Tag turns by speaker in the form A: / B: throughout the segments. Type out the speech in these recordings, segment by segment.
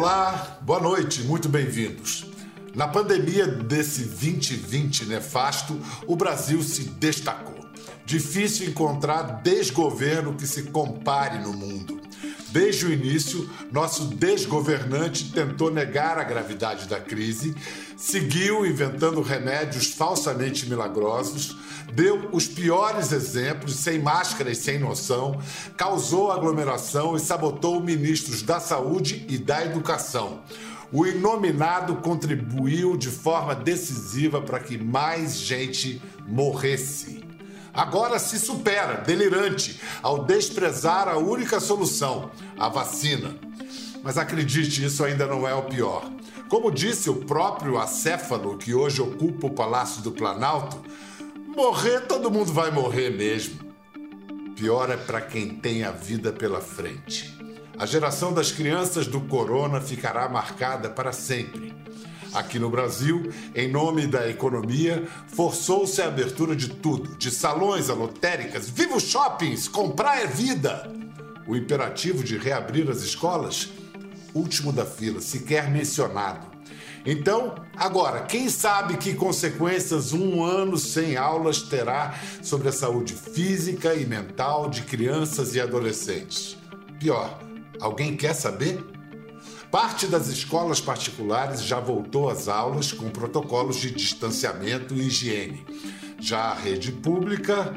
A: Olá, boa noite, muito bem-vindos. Na pandemia desse 2020 nefasto, o Brasil se destacou. Difícil encontrar desgoverno que se compare no mundo. Desde o início, nosso desgovernante tentou negar a gravidade da crise, seguiu inventando remédios falsamente milagrosos, deu os piores exemplos, sem máscara e sem noção, causou aglomeração e sabotou ministros da Saúde e da Educação. O inominado contribuiu de forma decisiva para que mais gente morresse. Agora se supera, delirante, ao desprezar a única solução, a vacina. Mas acredite, isso ainda não é o pior. Como disse o próprio acéfalo que hoje ocupa o Palácio do Planalto, morrer todo mundo vai morrer mesmo. Pior é para quem tem a vida pela frente. A geração das crianças do corona ficará marcada para sempre. Aqui no Brasil, em nome da economia, forçou-se a abertura de tudo, de salões a lotéricas, viva shoppings, comprar é vida. O imperativo de reabrir as escolas, último da fila, sequer mencionado. Então, agora, quem sabe que consequências um ano sem aulas terá sobre a saúde física e mental de crianças e adolescentes? Pior, alguém quer saber? Parte das escolas particulares já voltou às aulas com protocolos de distanciamento e higiene. Já a rede pública,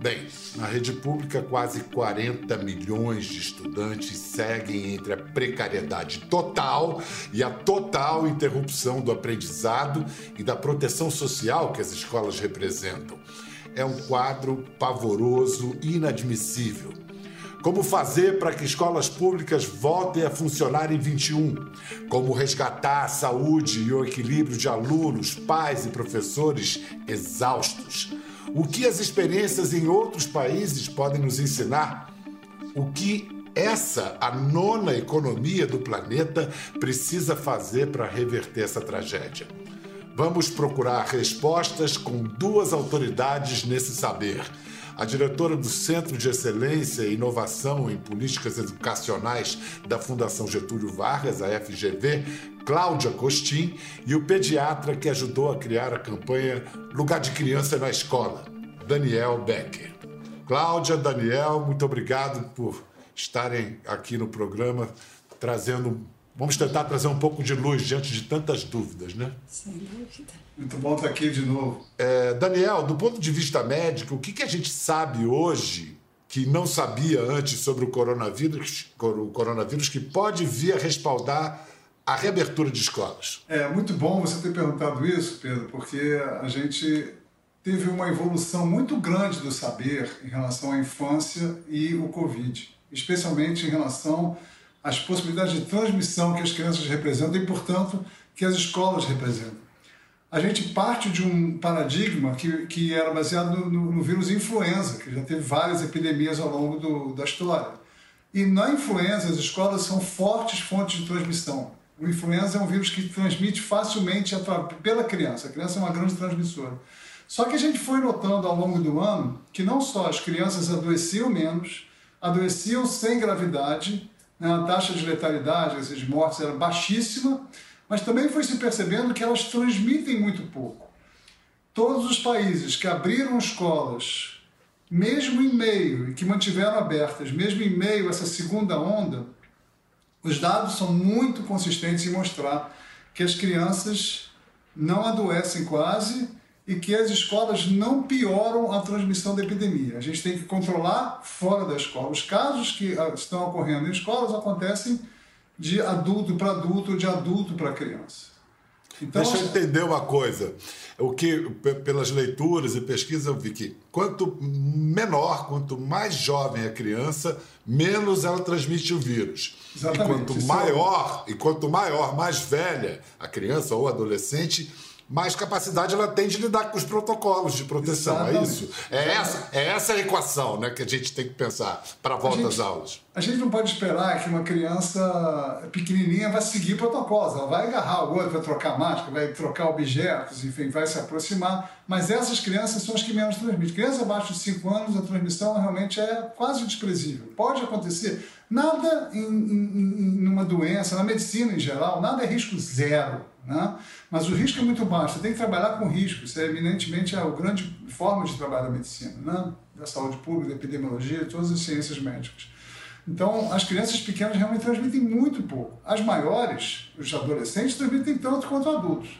A: bem, na rede pública quase 40 milhões de estudantes seguem entre a precariedade total e a total interrupção do aprendizado e da proteção social que as escolas representam. É um quadro pavoroso e inadmissível como fazer para que escolas públicas voltem a funcionar em 21? Como resgatar a saúde e o equilíbrio de alunos, pais e professores exaustos? O que as experiências em outros países podem nos ensinar? O que essa, a nona economia do planeta, precisa fazer para reverter essa tragédia? Vamos procurar respostas com duas autoridades nesse saber a diretora do Centro de Excelência e Inovação em Políticas Educacionais da Fundação Getúlio Vargas, a FGV, Cláudia Costin, e o pediatra que ajudou a criar a campanha Lugar de Criança na Escola, Daniel Becker. Cláudia, Daniel, muito obrigado por estarem aqui no programa trazendo Vamos tentar trazer um pouco de luz diante de tantas dúvidas, né?
B: Sem dúvida.
C: Muito bom estar aqui de novo.
A: É, Daniel, do ponto de vista médico, o que, que a gente sabe hoje que não sabia antes sobre o coronavírus, o coronavírus que pode vir a respaldar a reabertura de escolas?
C: É muito bom você ter perguntado isso, Pedro, porque a gente teve uma evolução muito grande do saber em relação à infância e o Covid, especialmente em relação as possibilidades de transmissão que as crianças representam e, portanto, que as escolas representam. A gente parte de um paradigma que, que era baseado no, no, no vírus influenza, que já teve várias epidemias ao longo do, da história. E na influenza, as escolas são fortes fontes de transmissão. O influenza é um vírus que transmite facilmente pela criança. A criança é uma grande transmissora. Só que a gente foi notando ao longo do ano que não só as crianças adoeciam menos, adoeciam sem gravidade a taxa de letalidade, essas mortes, era baixíssima, mas também foi se percebendo que elas transmitem muito pouco. Todos os países que abriram escolas, mesmo em meio, e que mantiveram abertas, mesmo em meio a essa segunda onda, os dados são muito consistentes em mostrar que as crianças não adoecem quase e que as escolas não pioram a transmissão da epidemia. A gente tem que controlar fora da escola. Os casos que ah, estão ocorrendo em escolas acontecem de adulto para adulto, de adulto para criança.
A: Então, Deixa eu entender uma coisa. O que, pelas leituras e pesquisas, eu vi que quanto menor, quanto mais jovem a criança, menos ela transmite o vírus.
C: Exatamente.
A: E quanto maior, é... e quanto maior, mais velha a criança ou adolescente, mais capacidade ela tem de lidar com os protocolos de proteção. É Exatamente. É isso? É essa, é essa a equação né, que a gente tem que pensar para a volta às aulas.
C: A gente não pode esperar que uma criança pequenininha vai seguir protocolos. Ela vai agarrar o outro, vai trocar máscara, vai trocar objetos, enfim, vai se aproximar. Mas essas crianças são as que menos transmitem. Crianças abaixo de 5 anos, a transmissão realmente é quase desprezível. Pode acontecer. Nada em, em, em uma doença, na medicina em geral, nada é risco zero. Né? Mas o risco é muito baixo, você tem que trabalhar com risco, isso é eminentemente a grande forma de trabalhar da medicina, né? da saúde pública, da epidemiologia, todas as ciências médicas. Então, as crianças pequenas realmente transmitem muito pouco. As maiores, os adolescentes, transmitem tanto quanto adultos.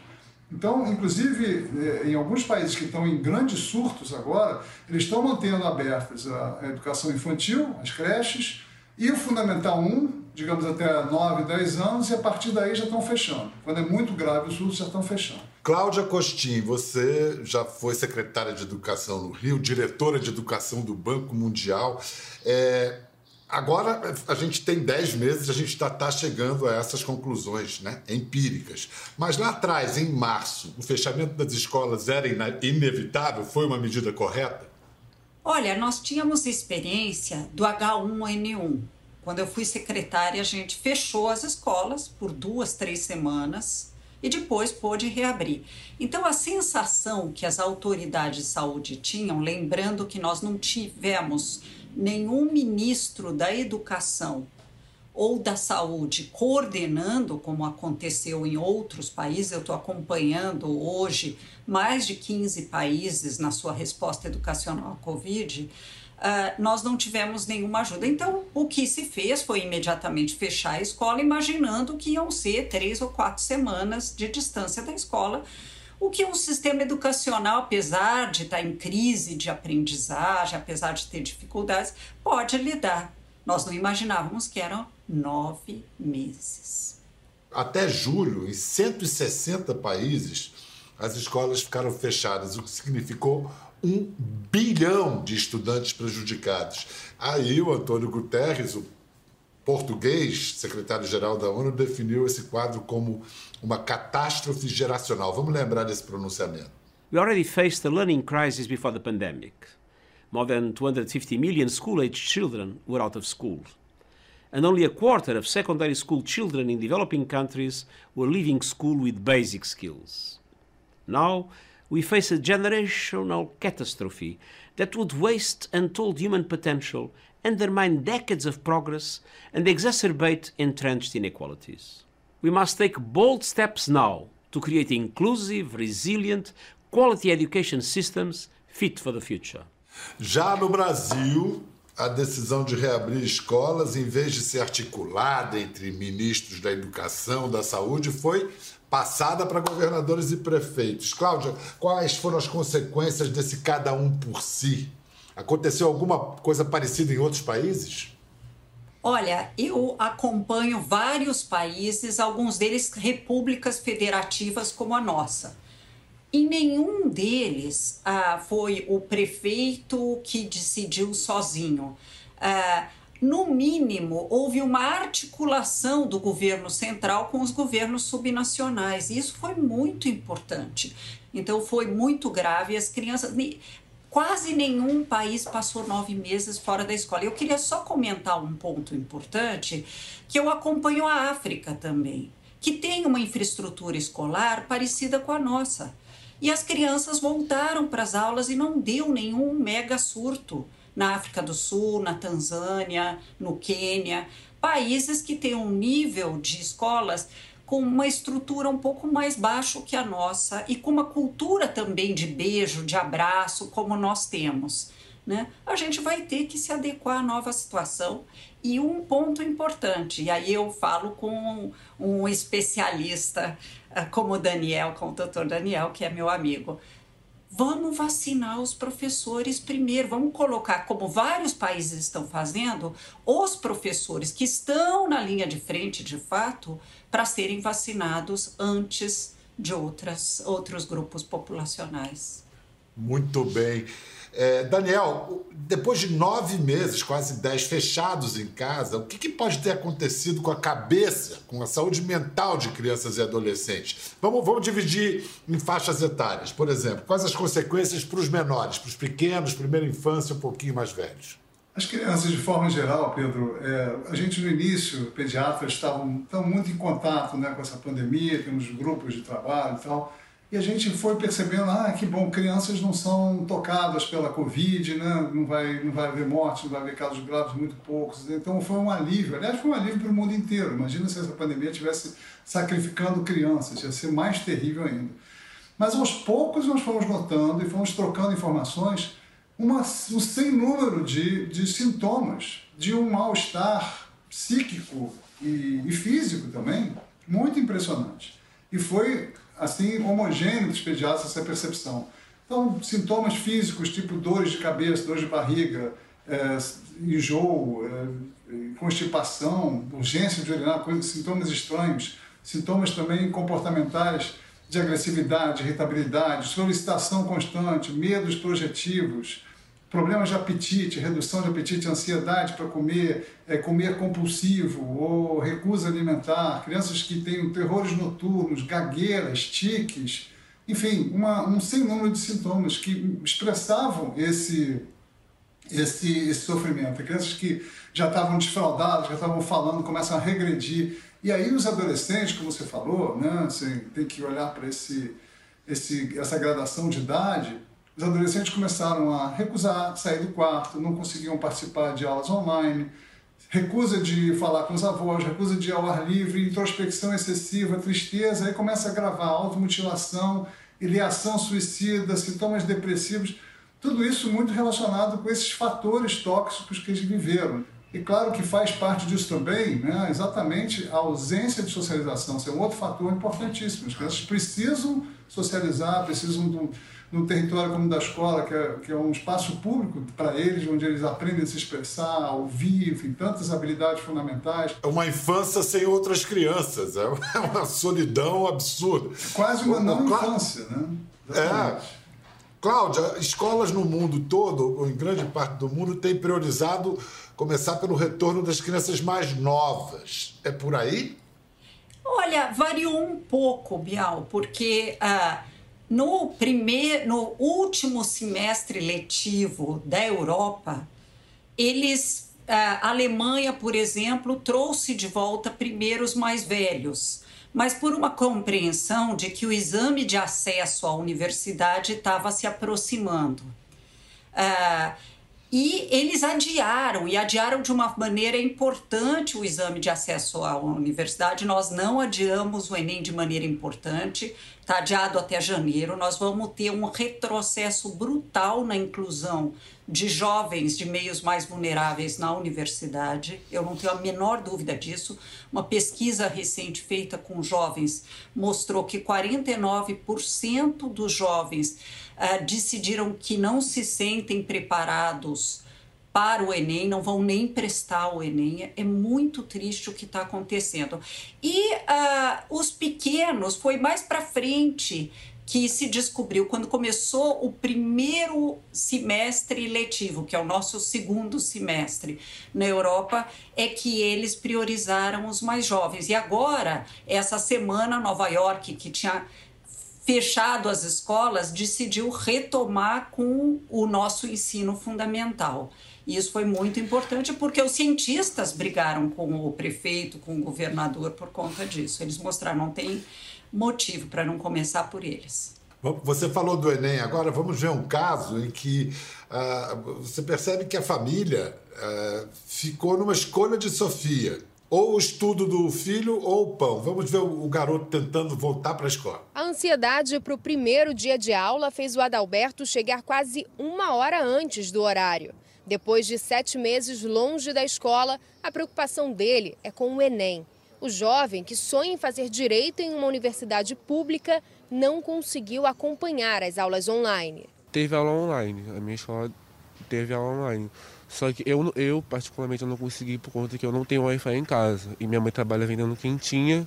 C: Então, inclusive, eh, em alguns países que estão em grandes surtos agora, eles estão mantendo abertas a educação infantil, as creches, e o Fundamental 1, digamos até 9, 10 anos, e a partir daí já estão fechando. Quando é muito grave o surto, já estão fechando.
A: Cláudia Costin, você já foi secretária de Educação no Rio, diretora de Educação do Banco Mundial. É, agora a gente tem 10 meses, a gente está tá chegando a essas conclusões né, empíricas. Mas lá atrás, em março, o fechamento das escolas era inevitável? Foi uma medida correta?
B: Olha, nós tínhamos experiência do H1N1. Quando eu fui secretária, a gente fechou as escolas por duas, três semanas e depois pôde reabrir. Então, a sensação que as autoridades de saúde tinham, lembrando que nós não tivemos nenhum ministro da educação ou da saúde coordenando, como aconteceu em outros países, eu estou acompanhando hoje mais de 15 países na sua resposta educacional à Covid, uh, nós não tivemos nenhuma ajuda. Então, o que se fez foi imediatamente fechar a escola, imaginando que iam ser três ou quatro semanas de distância da escola. O que um sistema educacional, apesar de estar em crise de aprendizagem, apesar de ter dificuldades, pode lidar. Nós não imaginávamos que eram nove meses.
A: Até julho, em 160 países, as escolas ficaram fechadas, o que significou um bilhão de estudantes prejudicados. Aí o Antônio Guterres, o português, secretário-geral da ONU, definiu esse quadro como uma catástrofe geracional. Vamos lembrar desse pronunciamento.
D: We already faced a learning crisis before the pandemic. More than 250 million school-aged children were out of school. and only a quarter of secondary school children in developing countries were leaving school with basic skills. Now, we face a generational catastrophe that would waste untold human potential, undermine decades of progress, and exacerbate entrenched inequalities. We must take bold steps now to create inclusive, resilient, quality education systems fit for the future.
A: Já no Brasil, a decisão de reabrir escolas, em vez de ser articulada entre ministros da educação, da saúde, foi passada para governadores e prefeitos. Cláudia, quais foram as consequências desse cada um por si? Aconteceu alguma coisa parecida em outros países?
B: Olha, eu acompanho vários países, alguns deles repúblicas federativas como a nossa. Em nenhum deles ah, foi o prefeito que decidiu sozinho. Ah, no mínimo, houve uma articulação do governo central com os governos subnacionais. E isso foi muito importante. Então, foi muito grave. As crianças. Quase nenhum país passou nove meses fora da escola. Eu queria só comentar um ponto importante, que eu acompanho a África também, que tem uma infraestrutura escolar parecida com a nossa. E as crianças voltaram para as aulas e não deu nenhum mega surto na África do Sul, na Tanzânia, no Quênia, países que têm um nível de escolas com uma estrutura um pouco mais baixo que a nossa e com uma cultura também de beijo, de abraço, como nós temos. Né? A gente vai ter que se adequar à nova situação. E um ponto importante, e aí eu falo com um especialista ah, como o Daniel, com o doutor Daniel, que é meu amigo. Vamos vacinar os professores primeiro, vamos colocar, como vários países estão fazendo, os professores que estão na linha de frente de fato para serem vacinados antes de outras, outros grupos populacionais.
A: Muito bem. É, Daniel, depois de nove meses, quase dez, fechados em casa, o que, que, pode ter acontecido com a cabeça, com a saúde mental de crianças e adolescentes? Vamos, vamos dividir em faixas etárias. Por exemplo, quais as consequências para os menores, para os pequenos, primeira infância, um pouquinho mais velhos?
C: As crianças, de forma geral, Pedro, é, a gente no início, pediatras estavam, estavam muito em contato né, com essa pandemia, temos grupos de trabalho e tal. E a gente foi percebendo, ah, que bom, crianças não são tocadas pela Covid, né? não, vai, não vai haver morte, não vai haver casos graves, muito poucos. Então foi um alívio. Aliás, foi um alívio para o mundo inteiro. Imagina se essa pandemia estivesse sacrificando crianças, ia ser mais terrível ainda. Mas aos poucos nós fomos notando e fomos trocando informações uma, um sem número de, de sintomas de um mal-estar psíquico e, e físico também, muito impressionante. E foi assim homogêneo dos pediatras essa percepção. Então, sintomas físicos, tipo dores de cabeça, dores de barriga, é, enjoo, é, constipação, urgência de urinar, coisas, sintomas estranhos, sintomas também comportamentais de agressividade, irritabilidade, solicitação constante, medos projetivos, problemas de apetite, redução de apetite, ansiedade para comer, é, comer compulsivo ou recusa alimentar, crianças que têm terrores noturnos, gagueiras, tiques, enfim, uma, um sem número de sintomas que expressavam esse, esse, esse sofrimento. Crianças que já estavam desfraudadas, já estavam falando, começam a regredir. E aí os adolescentes, como você falou, né, você tem que olhar para esse, esse, essa gradação de idade, os adolescentes começaram a recusar sair do quarto, não conseguiam participar de aulas online, recusa de falar com os avós, recusa de ir ao ar livre, introspecção excessiva, tristeza, aí começa a gravar automutilação, ideação suicida, sintomas depressivos, tudo isso muito relacionado com esses fatores tóxicos que eles viveram. E claro que faz parte disso também, né, exatamente a ausência de socialização. Isso é um outro fator importantíssimo. As crianças precisam socializar, precisam no território como da escola, que é, que é um espaço público para eles, onde eles aprendem a se expressar, a ouvir, enfim, tantas habilidades fundamentais.
A: É uma infância sem outras crianças, é uma solidão absurda.
C: Quase uma não infância, né?
A: Exatamente. É. Cláudia, escolas no mundo todo, ou em grande parte do mundo, têm priorizado começar pelo retorno das crianças mais novas. É por aí?
B: Olha, variou um pouco, Bial, porque uh, no primeiro, no último semestre letivo da Europa, eles, a Alemanha, por exemplo, trouxe de volta primeiro os mais velhos, mas por uma compreensão de que o exame de acesso à universidade estava se aproximando. Uh, e eles adiaram, e adiaram de uma maneira importante o exame de acesso à universidade. Nós não adiamos o Enem de maneira importante, está adiado até janeiro. Nós vamos ter um retrocesso brutal na inclusão de jovens de meios mais vulneráveis na universidade. Eu não tenho a menor dúvida disso. Uma pesquisa recente feita com jovens mostrou que 49% dos jovens uh, decidiram que não se sentem preparados para o Enem, não vão nem prestar o Enem. É muito triste o que está acontecendo. E uh, os pequenos foi mais para frente que se descobriu quando começou o primeiro semestre letivo, que é o nosso segundo semestre na Europa, é que eles priorizaram os mais jovens. E agora, essa semana, Nova York, que tinha fechado as escolas, decidiu retomar com o nosso ensino fundamental. E isso foi muito importante porque os cientistas brigaram com o prefeito, com o governador por conta disso. Eles mostraram não tem motivo para não começar por eles.
A: Você falou do Enem, agora vamos ver um caso em que uh, você percebe que a família uh, ficou numa escolha de Sofia. Ou o estudo do filho ou o pão. Vamos ver o garoto tentando voltar para a escola.
E: A ansiedade para o primeiro dia de aula fez o Adalberto chegar quase uma hora antes do horário. Depois de sete meses longe da escola, a preocupação dele é com o Enem. O jovem, que sonha em fazer direito em uma universidade pública, não conseguiu acompanhar as aulas online.
F: Teve aula online, a minha escola teve aula online. Só que eu, eu particularmente, não consegui por conta que eu não tenho Wi-Fi em casa. E minha mãe trabalha vendendo quentinha.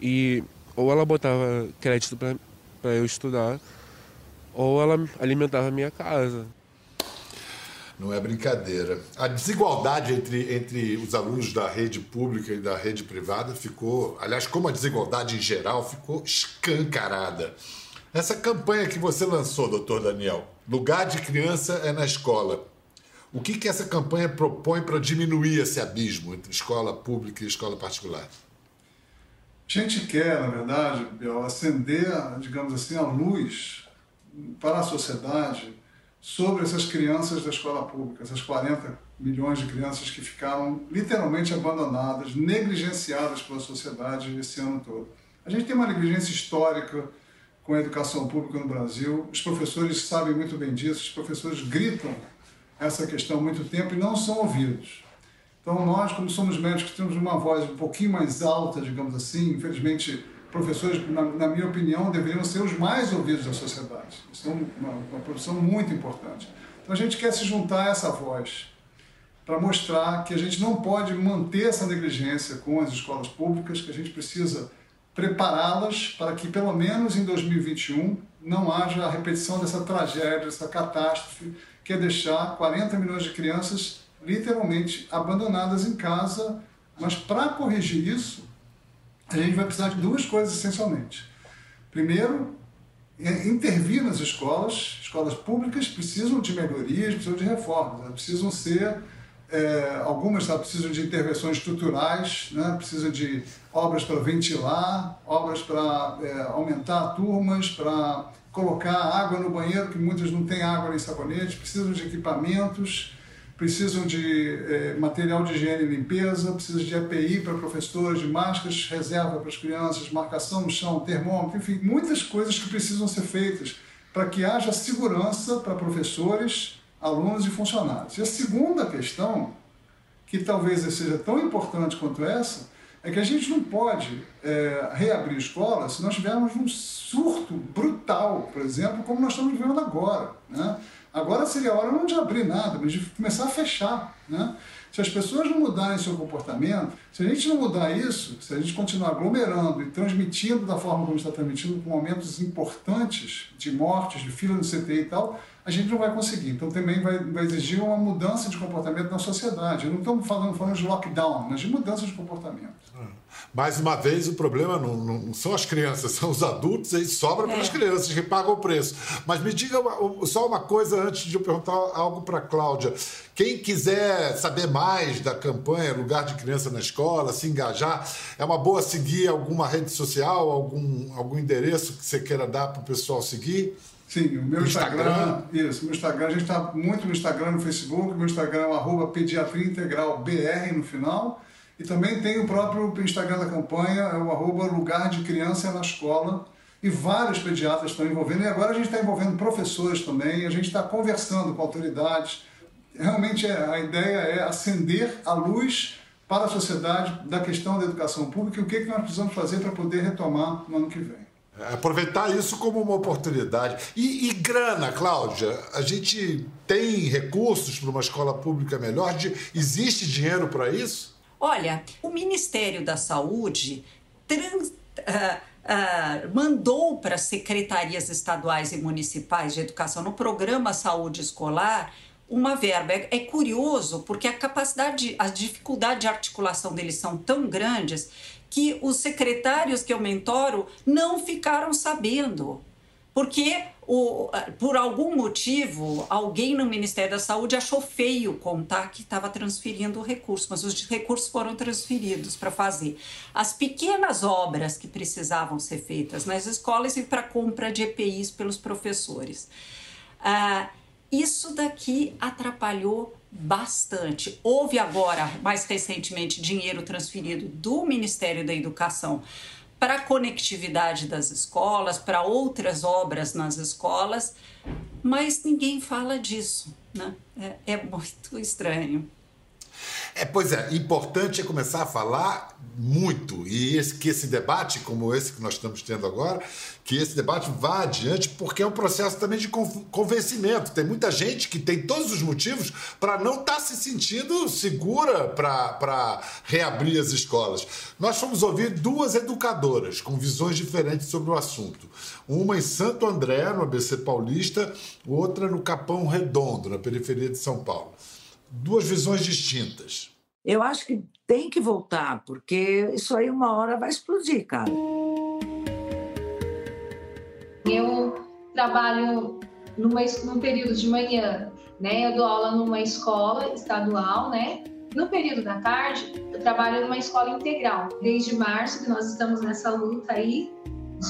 F: E ou ela botava crédito para eu estudar, ou ela alimentava a minha casa.
A: Não é brincadeira. A desigualdade entre, entre os alunos da rede pública e da rede privada ficou, aliás, como a desigualdade em geral, ficou escancarada. Essa campanha que você lançou, doutor Daniel, Lugar de Criança é na Escola. O que, que essa campanha propõe para diminuir esse abismo entre escola pública e escola particular?
C: A gente quer, na verdade, acender, digamos assim, a luz para a sociedade sobre essas crianças da escola pública, essas 40 milhões de crianças que ficaram literalmente abandonadas, negligenciadas pela sociedade esse ano todo. A gente tem uma negligência histórica com a educação pública no Brasil, os professores sabem muito bem disso, os professores gritam essa questão há muito tempo e não são ouvidos. Então, nós, como somos médicos, temos uma voz um pouquinho mais alta, digamos assim. Infelizmente, professores, na, na minha opinião, deveriam ser os mais ouvidos da sociedade. Isso é uma, uma profissão muito importante. Então, a gente quer se juntar a essa voz para mostrar que a gente não pode manter essa negligência com as escolas públicas, que a gente precisa prepará-las para que, pelo menos em 2021, não haja a repetição dessa tragédia, dessa catástrofe, que é deixar 40 milhões de crianças literalmente abandonadas em casa. Mas para corrigir isso, a gente vai precisar de duas coisas essencialmente. Primeiro, é intervir nas escolas. Escolas públicas precisam de melhorias, precisam de reformas, precisam ser. É, algumas precisam de intervenções estruturais, né? precisam de obras para ventilar, obras para é, aumentar turmas, para colocar água no banheiro, que muitas não têm água nem sabonete, precisam de equipamentos, precisam de eh, material de higiene e limpeza, precisam de EPI para professores, de máscaras, reserva para as crianças, marcação no chão, termômetro, enfim, muitas coisas que precisam ser feitas para que haja segurança para professores, alunos e funcionários. E a segunda questão, que talvez seja tão importante quanto essa, é que a gente não pode é, reabrir escolas se nós tivermos um surto brutal, por exemplo, como nós estamos vivendo agora. Né? Agora seria a hora não de abrir nada, mas de começar a fechar. Né? Se as pessoas não mudarem seu comportamento, se a gente não mudar isso, se a gente continuar aglomerando e transmitindo da forma como está transmitindo, com aumentos importantes de mortes, de fila no CTI e tal, a gente não vai conseguir. Então também vai, vai exigir uma mudança de comportamento na sociedade. Eu não estamos falando, falando de lockdown, mas de mudança de comportamento.
A: Mais uma vez, o problema não, não são as crianças, são os adultos e sobra para as é. crianças que pagam o preço. Mas me diga só uma coisa antes de eu perguntar algo para a Cláudia. Quem quiser saber mais da campanha Lugar de Criança na Escola, se engajar, é uma boa seguir alguma rede social, algum, algum endereço que você queira dar para o pessoal seguir?
C: Sim, o meu Instagram, Instagram, Isso, meu Instagram, a gente está muito no Instagram, no Facebook, meu Instagram é arroba pediatria integral BR no final. E também tem o próprio Instagram da campanha, é o arroba lugar de criança na escola. E vários pediatras estão envolvendo. E agora a gente está envolvendo professores também, a gente está conversando com autoridades. Realmente é, a ideia é acender a luz para a sociedade da questão da educação pública e o que, que nós precisamos fazer para poder retomar no ano que vem.
A: Aproveitar isso como uma oportunidade. E, e, grana, Cláudia? A gente tem recursos para uma escola pública melhor? De, existe dinheiro para isso?
B: Olha, o Ministério da Saúde trans, uh, uh, mandou para as secretarias estaduais e municipais de educação no programa Saúde Escolar uma verba. É, é curioso porque a capacidade, a dificuldade de articulação deles são tão grandes que os secretários que eu mentoro não ficaram sabendo. Porque o, por algum motivo, alguém no Ministério da Saúde achou feio contar que estava transferindo o recurso, mas os recursos foram transferidos para fazer as pequenas obras que precisavam ser feitas nas escolas e para compra de EPIs pelos professores. Ah, isso daqui atrapalhou bastante. Houve agora, mais recentemente, dinheiro transferido do Ministério da Educação para a conectividade das escolas, para outras obras nas escolas, mas ninguém fala disso. Né? É, é muito estranho.
A: É, pois é, importante é começar a falar muito e esse, que esse debate, como esse que nós estamos tendo agora, que esse debate vá adiante, porque é um processo também de convencimento. Tem muita gente que tem todos os motivos para não estar tá se sentindo segura para reabrir as escolas. Nós fomos ouvir duas educadoras com visões diferentes sobre o assunto. Uma em Santo André, no ABC Paulista, outra no Capão Redondo, na periferia de São Paulo duas visões distintas.
G: Eu acho que tem que voltar, porque isso aí uma hora vai explodir, cara.
H: Eu trabalho numa, num período de manhã, né? Eu dou aula numa escola estadual, né? No período da tarde, eu trabalho numa escola integral. Desde março que nós estamos nessa luta aí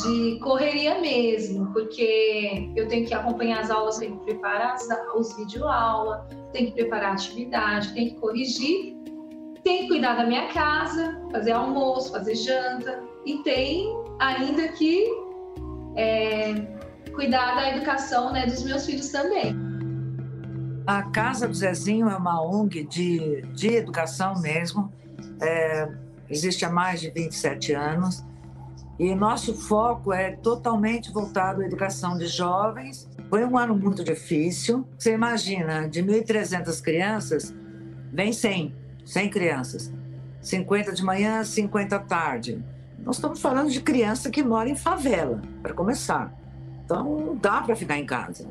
H: de correria mesmo, porque eu tenho que acompanhar as aulas, tenho que preparar as, os videoaulas, tenho que preparar a atividade, tenho que corrigir, tenho que cuidar da minha casa, fazer almoço, fazer janta, e tem ainda que é, cuidar da educação né, dos meus filhos também.
G: A Casa do Zezinho é uma ONG de, de educação mesmo, é, existe há mais de 27 anos e nosso foco é totalmente voltado à educação de jovens. Foi um ano muito difícil. Você imagina, de 1.300 crianças, vem 100, 100 crianças. 50 de manhã, 50 à tarde. Nós estamos falando de criança que mora em favela, para começar. Então, não dá para ficar em casa.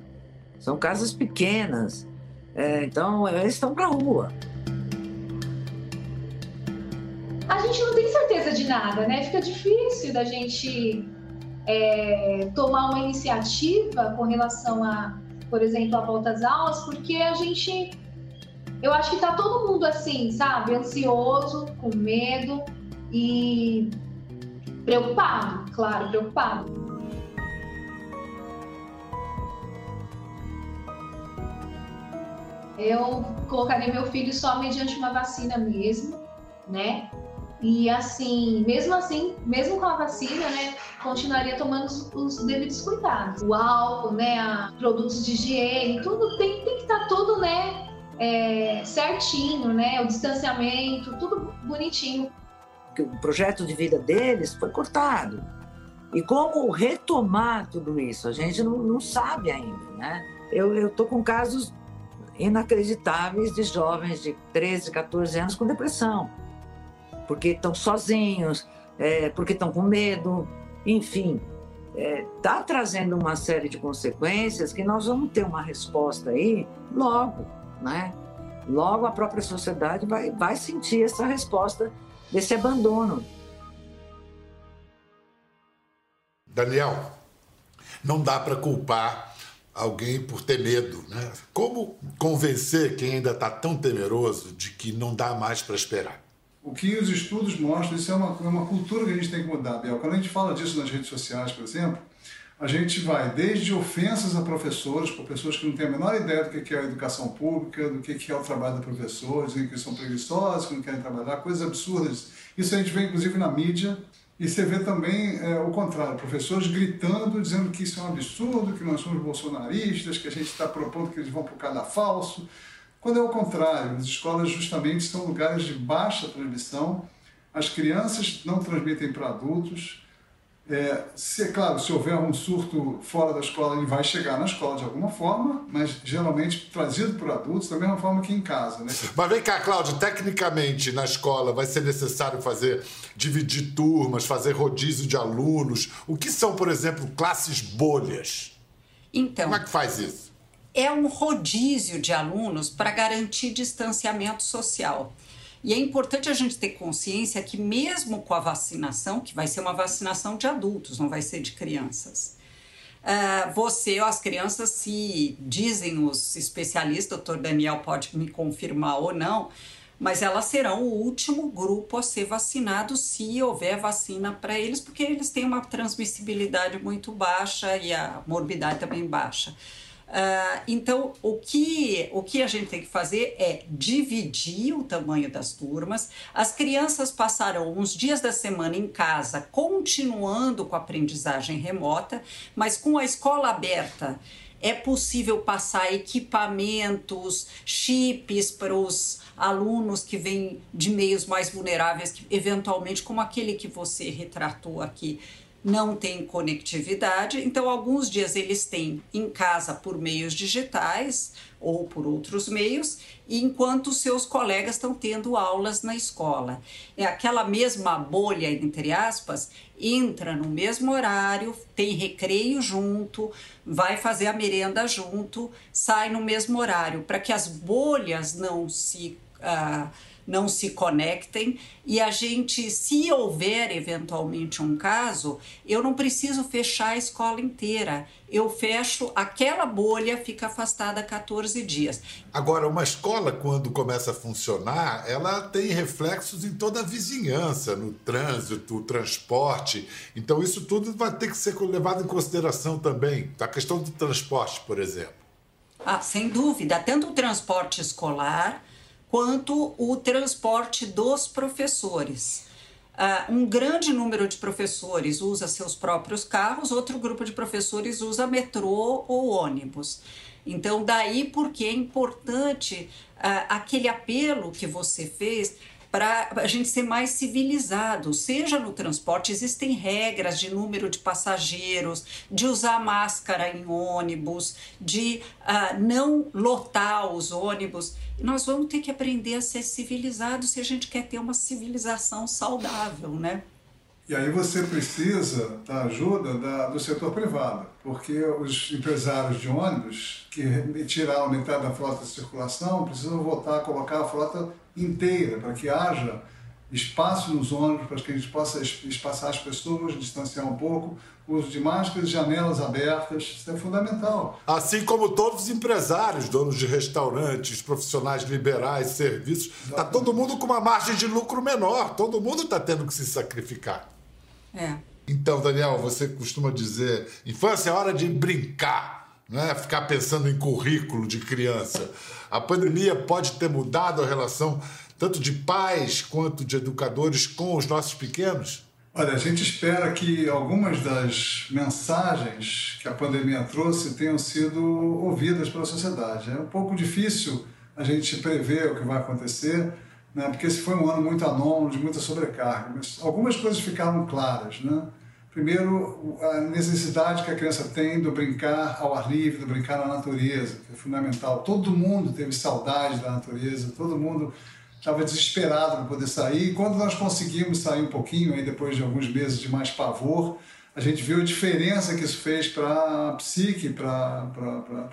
G: São casas pequenas. É, então, eles estão para rua
H: a gente não tem certeza de nada, né? Fica difícil da gente é, tomar uma iniciativa com relação a, por exemplo, a volta às aulas, porque a gente, eu acho que tá todo mundo assim, sabe? Ansioso, com medo e preocupado, claro, preocupado. Eu colocaria meu filho só mediante uma vacina mesmo, né? E assim, mesmo assim, mesmo com a vacina, né, continuaria tomando os, os devidos cuidados. O álcool, né, a, produtos de higiene, tudo tem, tem que estar tá tudo, né, é, certinho, né, o distanciamento, tudo bonitinho.
G: O projeto de vida deles foi cortado. E como retomar tudo isso? A gente não, não sabe ainda, né? Eu estou com casos inacreditáveis de jovens de 13, 14 anos com depressão porque estão sozinhos, é, porque estão com medo, enfim, está é, tá trazendo uma série de consequências que nós vamos ter uma resposta aí logo, né? Logo a própria sociedade vai, vai sentir essa resposta desse abandono.
A: Daniel, não dá para culpar alguém por ter medo, né? Como convencer quem ainda está tão temeroso de que não dá mais para esperar?
C: O que os estudos mostram, isso é uma, é uma cultura que a gente tem que mudar, Biel. Quando a gente fala disso nas redes sociais, por exemplo, a gente vai desde ofensas a professores, por pessoas que não têm a menor ideia do que é a educação pública, do que é o trabalho da professor, dizem que são preguiçosos, que não querem trabalhar, coisas absurdas. Isso a gente vê inclusive na mídia, e você vê também é, o contrário, professores gritando, dizendo que isso é um absurdo, que nós somos bolsonaristas, que a gente está propondo que eles vão para o cadafalso. falso quando é o contrário, as escolas justamente são lugares de baixa transmissão, as crianças não transmitem para adultos. É, se, é claro, se houver um surto fora da escola, ele vai chegar na escola de alguma forma, mas geralmente trazido por adultos, da mesma forma que em casa. Né?
A: Mas vem cá, Cláudio, tecnicamente na escola vai ser necessário fazer, dividir turmas, fazer rodízio de alunos. O que são, por exemplo, classes bolhas?
B: Então.
A: Como é que faz isso?
B: É um rodízio de alunos para garantir distanciamento social. E é importante a gente ter consciência que, mesmo com a vacinação, que vai ser uma vacinação de adultos, não vai ser de crianças, uh, você, as crianças, se dizem os especialistas, o doutor Daniel pode me confirmar ou não, mas elas serão o último grupo a ser vacinado se houver vacina para eles, porque eles têm uma transmissibilidade muito baixa e a morbidade também baixa. Uh, então, o que, o que a gente tem que fazer é dividir o tamanho das turmas. As crianças passarão uns dias da semana em casa, continuando com a aprendizagem remota, mas com a escola aberta é possível passar equipamentos, chips para os alunos que vêm de meios mais vulneráveis, que, eventualmente, como aquele que você retratou aqui, não tem conectividade. Então, alguns dias eles têm em casa por meios digitais ou por outros meios, enquanto seus colegas estão tendo aulas na escola. É aquela mesma bolha, entre aspas, entra no mesmo horário, tem recreio junto, vai fazer a merenda junto, sai no mesmo horário, para que as bolhas não se. Uh, não se conectem e a gente, se houver eventualmente um caso, eu não preciso fechar a escola inteira. Eu fecho aquela bolha, fica afastada 14 dias.
A: Agora, uma escola, quando começa a funcionar, ela tem reflexos em toda a vizinhança, no trânsito, o transporte. Então, isso tudo vai ter que ser levado em consideração também. A questão do transporte, por exemplo.
B: Ah, sem dúvida. Tanto o transporte escolar quanto o transporte dos professores. Uh, um grande número de professores usa seus próprios carros, outro grupo de professores usa metrô ou ônibus. Então, daí porque é importante uh, aquele apelo que você fez para a gente ser mais civilizado. Seja no transporte, existem regras de número de passageiros, de usar máscara em ônibus, de uh, não lotar os ônibus. Nós vamos ter que aprender a ser civilizados se a gente quer ter uma civilização saudável, né?
C: E aí você precisa da ajuda da, do setor privado, porque os empresários de ônibus que tiraram metade da frota de circulação precisam voltar a colocar a frota inteira, para que haja espaço nos ônibus, para que a gente possa espaçar as pessoas, distanciar um pouco, uso de máscaras, janelas abertas, isso é fundamental.
A: Assim como todos os empresários, donos de restaurantes, profissionais liberais, serviços, está todo mundo com uma margem de lucro menor, todo mundo está tendo que se sacrificar.
B: É.
A: Então, Daniel, você costuma dizer, infância é hora de brincar, não é ficar pensando em currículo de criança. A pandemia pode ter mudado a relação tanto de pais quanto de educadores com os nossos pequenos?
C: Olha, a gente espera que algumas das mensagens que a pandemia trouxe tenham sido ouvidas pela sociedade. É um pouco difícil a gente prever o que vai acontecer, né? porque esse foi um ano muito anômalo, de muita sobrecarga. Mas algumas coisas ficaram claras. Né? Primeiro, a necessidade que a criança tem do brincar ao ar livre, do brincar na natureza, que é fundamental. Todo mundo teve saudade da natureza, todo mundo estava desesperado para poder sair. E quando nós conseguimos sair um pouquinho, aí depois de alguns meses de mais pavor, a gente viu a diferença que isso fez para a psique, para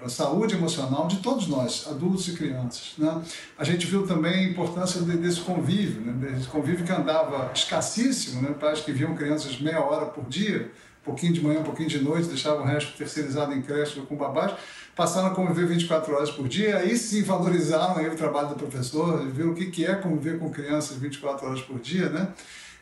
C: a saúde emocional de todos nós, adultos e crianças. Né? A gente viu também a importância desse convívio, né? desse convívio que andava escassíssimo, né? pais que viam crianças meia hora por dia, um pouquinho de manhã, um pouquinho de noite, deixavam o resto terceirizado em creche ou com babás, passaram a conviver 24 horas por dia, aí sim valorizaram aí o trabalho do professor, viram o que, é conviver com crianças 24 horas por dia, né?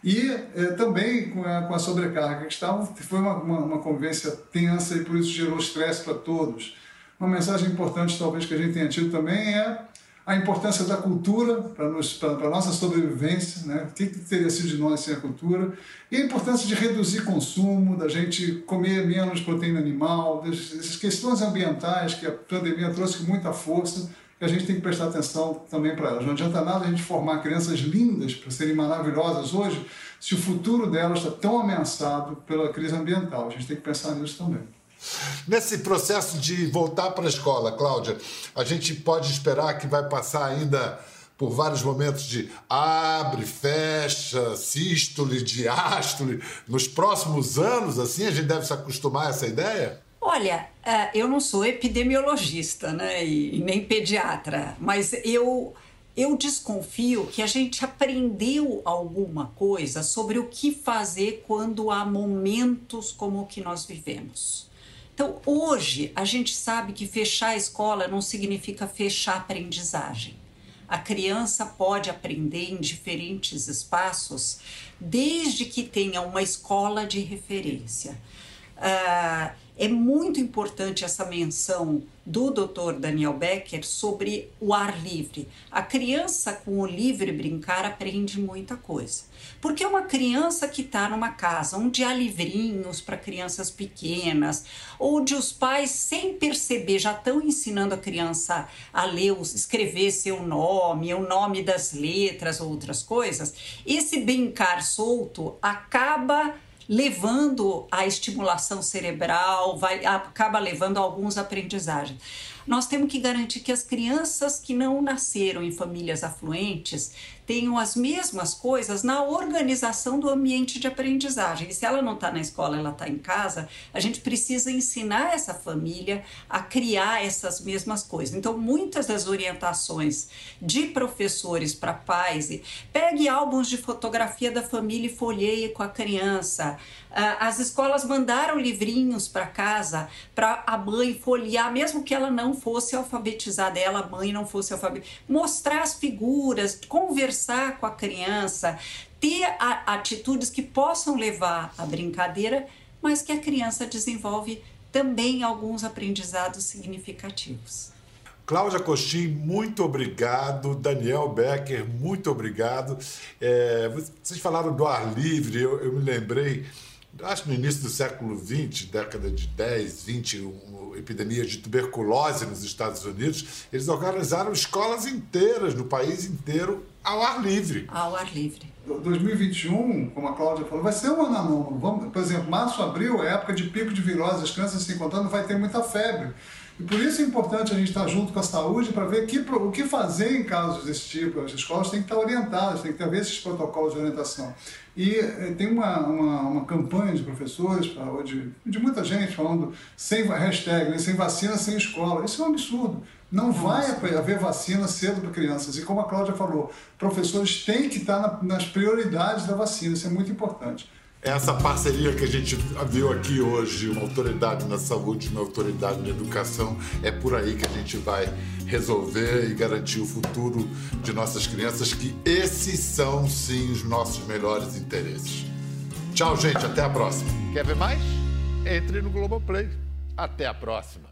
C: E é, também com a, com a, sobrecarga que estava, foi uma, uma, uma convivência tensa e por isso gerou estresse para todos. Uma mensagem importante, talvez, que a gente tenha tido também é a importância da cultura para a nossa sobrevivência, né? o que, que teria sido de nós sem a cultura, e a importância de reduzir consumo, da gente comer menos proteína animal, essas questões ambientais que a pandemia trouxe com muita força, que a gente tem que prestar atenção também para elas. Não adianta nada a gente formar crianças lindas para serem maravilhosas hoje, se o futuro delas está tão ameaçado pela crise ambiental. A gente tem que pensar nisso também.
A: Nesse processo de voltar para a escola, Cláudia, a gente pode esperar que vai passar ainda por vários momentos de abre, fecha, sístole, diástole. Nos próximos anos, assim, a gente deve se acostumar a essa ideia?
B: Olha, é, eu não sou epidemiologista, né, e nem pediatra, mas eu eu desconfio que a gente aprendeu alguma coisa sobre o que fazer quando há momentos como o que nós vivemos. Então, hoje, a gente sabe que fechar a escola não significa fechar a aprendizagem. A criança pode aprender em diferentes espaços, desde que tenha uma escola de referência. Uh, é muito importante essa menção do Dr. Daniel Becker sobre o ar livre. A criança com o livre brincar aprende muita coisa. Porque uma criança que está numa casa onde há livrinhos para crianças pequenas, onde os pais, sem perceber, já estão ensinando a criança a ler, escrever seu nome, o nome das letras, outras coisas, esse brincar solto acaba levando à estimulação cerebral, vai, acaba levando a alguns aprendizagens. Nós temos que garantir que as crianças que não nasceram em famílias afluentes tenham as mesmas coisas na organização do ambiente de aprendizagem. E se ela não está na escola, ela está em casa, a gente precisa ensinar essa família a criar essas mesmas coisas. Então, muitas das orientações de professores para pais, pegue álbuns de fotografia da família e folheie com a criança. Ah, as escolas mandaram livrinhos para casa para a mãe folhear, mesmo que ela não fosse alfabetizada, ela, mãe, não fosse alfabetizada, mostrar as figuras, conversar conversar com a criança, ter a, atitudes que possam levar à brincadeira, mas que a criança desenvolve também alguns aprendizados significativos.
A: Cláudia Coxim, muito obrigado. Daniel Becker, muito obrigado. É, vocês falaram do ar livre, eu, eu me lembrei acho que no início do século XX, década de 10, 20, uma epidemia de tuberculose nos Estados Unidos, eles organizaram escolas inteiras no país inteiro ao ar livre.
B: Ao ar livre.
C: 2021, como a Cláudia falou, vai ser um ano anômalo. Vamos, por exemplo, março, abril é época de pico de virose, as crianças se encontrando, vai ter muita febre. E por isso é importante a gente estar junto com a saúde para ver que, o que fazer em casos desse tipo. As escolas têm que estar orientadas, têm que ter esses protocolos de orientação. E eh, tem uma, uma, uma, campanha de professores, de, de muita gente falando sem hashtag, né, sem vacina, sem escola. Isso é um absurdo. Não vai haver vacina cedo para crianças. E como a Cláudia falou, professores têm que estar na, nas prioridades da vacina. Isso é muito importante.
A: Essa parceria que a gente viu aqui hoje, uma autoridade na saúde, uma autoridade na educação, é por aí que a gente vai resolver e garantir o futuro de nossas crianças, que esses são sim os nossos melhores interesses. Tchau, gente, até a próxima. Quer ver mais? Entre no Globoplay. Até a próxima.